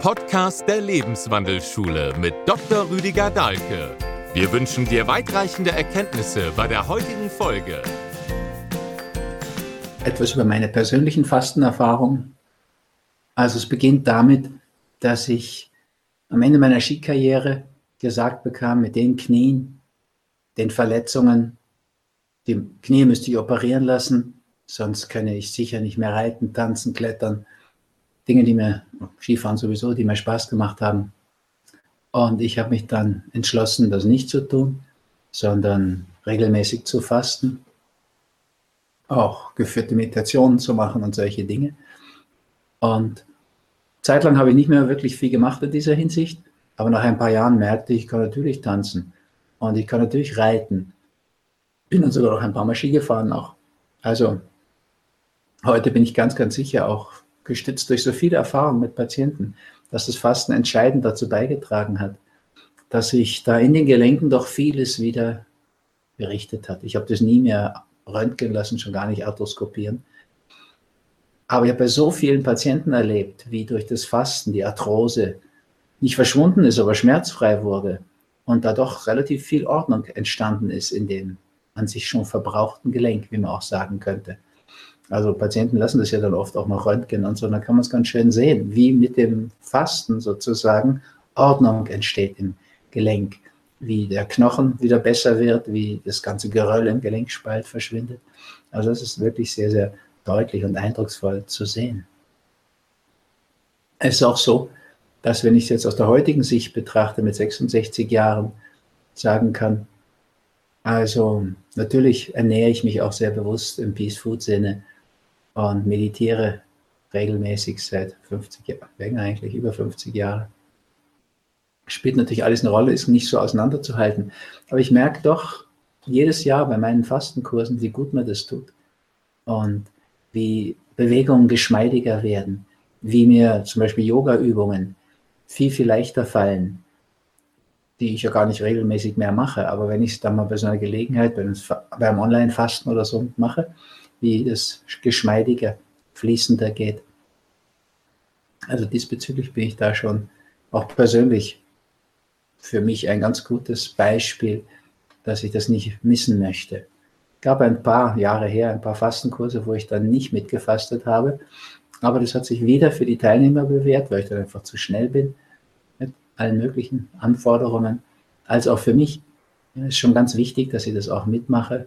Podcast der Lebenswandelschule mit Dr. Rüdiger Dahlke. Wir wünschen dir weitreichende Erkenntnisse bei der heutigen Folge. Etwas über meine persönlichen Fastenerfahrungen. Also es beginnt damit, dass ich am Ende meiner Skikarriere gesagt bekam, mit den Knien, den Verletzungen, die Knie müsste ich operieren lassen, sonst könne ich sicher nicht mehr reiten, tanzen, klettern. Dinge, die mir, Skifahren sowieso, die mir Spaß gemacht haben. Und ich habe mich dann entschlossen, das nicht zu tun, sondern regelmäßig zu fasten, auch geführte Meditationen zu machen und solche Dinge. Und zeitlang habe ich nicht mehr wirklich viel gemacht in dieser Hinsicht, aber nach ein paar Jahren merkte ich, ich kann natürlich tanzen und ich kann natürlich reiten. Bin dann sogar noch ein paar Mal Ski gefahren auch. Also heute bin ich ganz, ganz sicher auch gestützt durch so viele Erfahrungen mit Patienten, dass das Fasten entscheidend dazu beigetragen hat, dass sich da in den Gelenken doch vieles wieder berichtet hat. Ich habe das nie mehr röntgen lassen, schon gar nicht arthroskopieren. Aber ich habe bei so vielen Patienten erlebt, wie durch das Fasten die Arthrose nicht verschwunden ist, aber schmerzfrei wurde und da doch relativ viel Ordnung entstanden ist in dem an sich schon verbrauchten Gelenk, wie man auch sagen könnte. Also Patienten lassen das ja dann oft auch noch röntgen und so, dann kann man es ganz schön sehen, wie mit dem Fasten sozusagen Ordnung entsteht im Gelenk, wie der Knochen wieder besser wird, wie das ganze Geröll im Gelenkspalt verschwindet. Also das ist wirklich sehr, sehr deutlich und eindrucksvoll zu sehen. Es ist auch so, dass wenn ich es jetzt aus der heutigen Sicht betrachte, mit 66 Jahren, sagen kann, also natürlich ernähre ich mich auch sehr bewusst im Peace Food Sinne und meditiere regelmäßig seit 50 Jahren, eigentlich, über 50 Jahre. Spielt natürlich alles eine Rolle, ist nicht so auseinanderzuhalten. Aber ich merke doch jedes Jahr bei meinen Fastenkursen, wie gut mir das tut. Und wie Bewegungen geschmeidiger werden, wie mir zum Beispiel Yoga-Übungen viel, viel leichter fallen, die ich ja gar nicht regelmäßig mehr mache. Aber wenn ich es dann mal bei so einer Gelegenheit, beim Online-Fasten oder so mache, wie es geschmeidiger, fließender geht. Also diesbezüglich bin ich da schon auch persönlich für mich ein ganz gutes Beispiel, dass ich das nicht missen möchte. Es gab ein paar Jahre her ein paar Fastenkurse, wo ich dann nicht mitgefastet habe, aber das hat sich wieder für die Teilnehmer bewährt, weil ich dann einfach zu schnell bin mit allen möglichen Anforderungen, als auch für mich. Es ist schon ganz wichtig, dass ich das auch mitmache,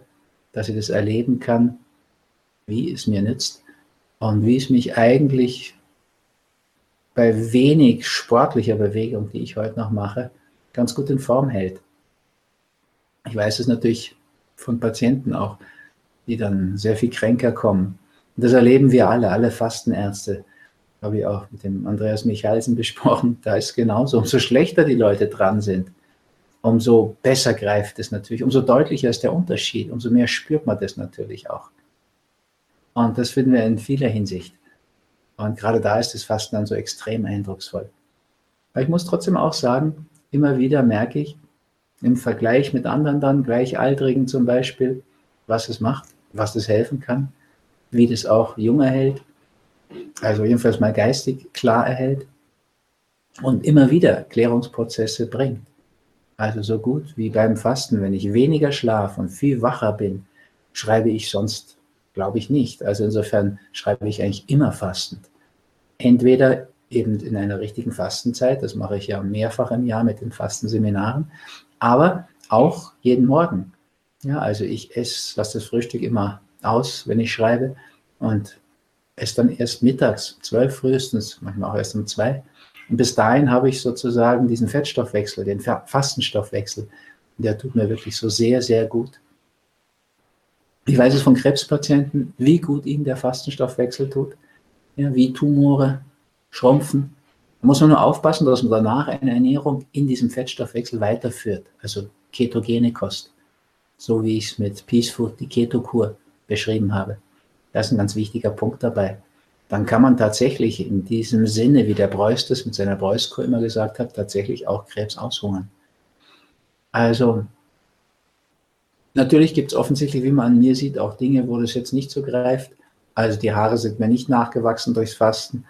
dass ich das erleben kann wie es mir nützt und wie es mich eigentlich bei wenig sportlicher Bewegung, die ich heute noch mache, ganz gut in Form hält. Ich weiß es natürlich von Patienten auch, die dann sehr viel kränker kommen. Und das erleben wir alle, alle Fastenärzte. Habe ich auch mit dem Andreas Michalsen besprochen. Da ist es genauso. Umso schlechter die Leute dran sind, umso besser greift es natürlich, umso deutlicher ist der Unterschied, umso mehr spürt man das natürlich auch. Und das finden wir in vieler Hinsicht. Und gerade da ist das Fasten dann so extrem eindrucksvoll. Aber ich muss trotzdem auch sagen, immer wieder merke ich im Vergleich mit anderen dann, Gleichaltrigen zum Beispiel, was es macht, was es helfen kann, wie das auch jung erhält, also jedenfalls mal geistig klar erhält und immer wieder Klärungsprozesse bringt. Also so gut wie beim Fasten, wenn ich weniger schlafe und viel wacher bin, schreibe ich sonst Glaube ich nicht. Also insofern schreibe ich eigentlich immer fastend. Entweder eben in einer richtigen Fastenzeit, das mache ich ja mehrfach im Jahr mit den Fastenseminaren, aber auch jeden Morgen. Ja, also ich esse, lasse das Frühstück immer aus, wenn ich schreibe und esse dann erst mittags, zwölf frühestens, manchmal auch erst um zwei. Und bis dahin habe ich sozusagen diesen Fettstoffwechsel, den Fastenstoffwechsel. Der tut mir wirklich so sehr, sehr gut. Ich weiß es von Krebspatienten, wie gut ihnen der Fastenstoffwechsel tut, ja, wie Tumore schrumpfen. Da muss man nur aufpassen, dass man danach eine Ernährung in diesem Fettstoffwechsel weiterführt, also ketogene Kost, so wie ich es mit Peace Food, die Ketokur, beschrieben habe. Das ist ein ganz wichtiger Punkt dabei. Dann kann man tatsächlich in diesem Sinne, wie der Preuß das mit seiner Preußkur immer gesagt hat, tatsächlich auch Krebs aushungern. Also Natürlich gibt es offensichtlich, wie man an mir sieht, auch Dinge, wo das jetzt nicht so greift. Also die Haare sind mir nicht nachgewachsen durchs Fasten.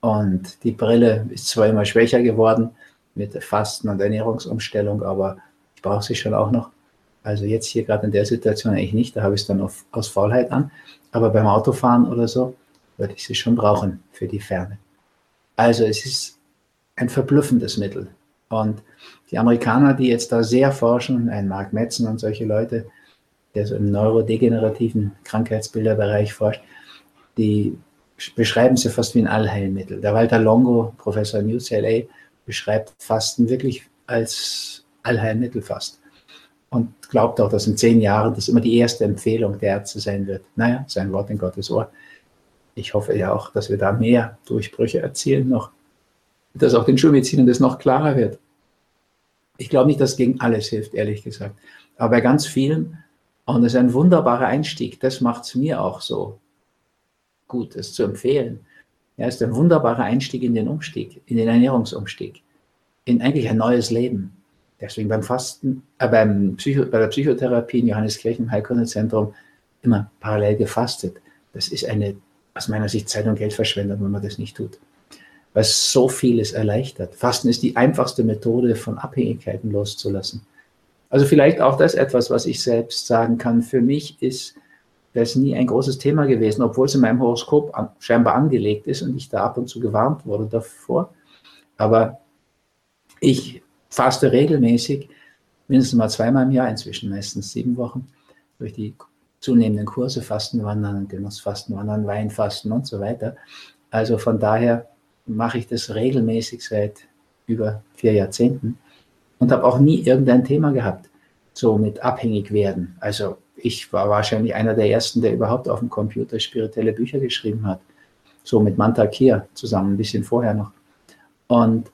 Und die Brille ist zwar immer schwächer geworden mit Fasten und Ernährungsumstellung, aber ich brauche sie schon auch noch. Also jetzt hier gerade in der Situation eigentlich nicht, da habe ich es dann auf, aus Faulheit an. Aber beim Autofahren oder so würde ich sie schon brauchen für die Ferne. Also es ist ein verblüffendes Mittel. Und die Amerikaner, die jetzt da sehr forschen, ein Mark Metzen und solche Leute, der so im neurodegenerativen Krankheitsbilderbereich forscht, die beschreiben sie fast wie ein Allheilmittel. Der Walter Longo, Professor in UCLA, beschreibt Fasten wirklich als Allheilmittel fast. Und glaubt auch, dass in zehn Jahren das immer die erste Empfehlung der Ärzte sein wird. Naja, sein Wort in Gottes Ohr. Ich hoffe ja auch, dass wir da mehr Durchbrüche erzielen noch. Dass auch den Schulmedizinern das noch klarer wird. Ich glaube nicht, dass gegen alles hilft, ehrlich gesagt. Aber bei ganz vielen, und das ist ein wunderbarer Einstieg, das macht es mir auch so gut, es zu empfehlen. Ja, ist ein wunderbarer Einstieg in den Umstieg, in den Ernährungsumstieg, in eigentlich ein neues Leben. Deswegen beim Fasten, äh, beim Psycho, bei der Psychotherapie in Johanneskirchen Heilkundezentrum immer parallel gefastet. Das ist eine, aus meiner Sicht, Zeit- und Geldverschwendung, wenn man das nicht tut. Weil es so vieles erleichtert. Fasten ist die einfachste Methode, von Abhängigkeiten loszulassen. Also vielleicht auch das etwas, was ich selbst sagen kann. Für mich ist das nie ein großes Thema gewesen, obwohl es in meinem Horoskop an, scheinbar angelegt ist und ich da ab und zu gewarnt wurde davor. Aber ich faste regelmäßig, mindestens mal zweimal im Jahr, inzwischen meistens sieben Wochen, durch die zunehmenden Kurse, Fastenwandern, Genussfastenwandern, Weinfasten und so weiter. Also von daher mache ich das regelmäßig seit über vier Jahrzehnten und habe auch nie irgendein Thema gehabt, so mit abhängig werden. Also ich war wahrscheinlich einer der ersten, der überhaupt auf dem Computer spirituelle Bücher geschrieben hat. So mit Manta Kia zusammen, ein bisschen vorher noch. Und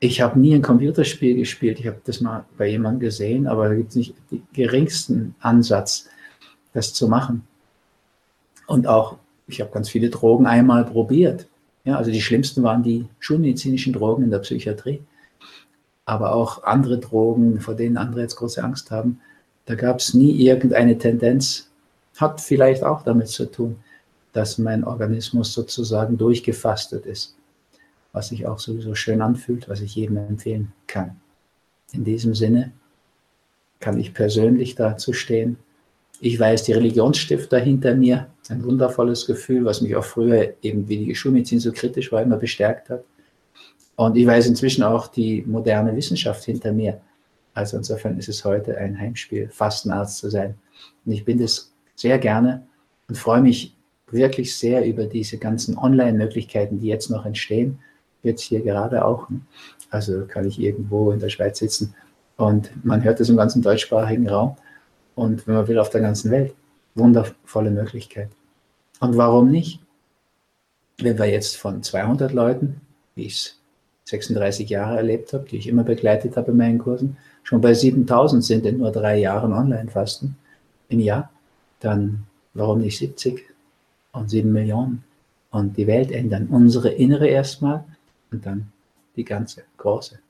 ich habe nie ein Computerspiel gespielt. Ich habe das mal bei jemandem gesehen, aber da gibt es nicht den geringsten Ansatz, das zu machen. Und auch, ich habe ganz viele Drogen einmal probiert. Ja, also die schlimmsten waren die schulmedizinischen Drogen in der Psychiatrie, aber auch andere Drogen, vor denen andere jetzt große Angst haben. Da gab es nie irgendeine Tendenz. Hat vielleicht auch damit zu tun, dass mein Organismus sozusagen durchgefastet ist, was sich auch sowieso schön anfühlt, was ich jedem empfehlen kann. In diesem Sinne kann ich persönlich dazu stehen. Ich weiß, die Religionsstifter hinter mir, ein wundervolles Gefühl, was mich auch früher eben wie die Schulmedizin so kritisch war, immer bestärkt hat. Und ich weiß inzwischen auch die moderne Wissenschaft hinter mir, also insofern ist es heute ein Heimspiel, Fastenarzt zu sein. Und ich bin das sehr gerne und freue mich wirklich sehr über diese ganzen Online-Möglichkeiten, die jetzt noch entstehen. Jetzt hier gerade auch. Also kann ich irgendwo in der Schweiz sitzen und man hört es im ganzen deutschsprachigen Raum und wenn man will auf der ganzen Welt. Wundervolle Möglichkeit. Und warum nicht? Wenn wir jetzt von 200 Leuten, wie ich es 36 Jahre erlebt habe, die ich immer begleitet habe in meinen Kursen, schon bei 7000 sind in nur drei Jahren Online-Fasten im Jahr, dann warum nicht 70 und 7 Millionen und die Welt ändern? Unsere innere erstmal und dann die ganze große.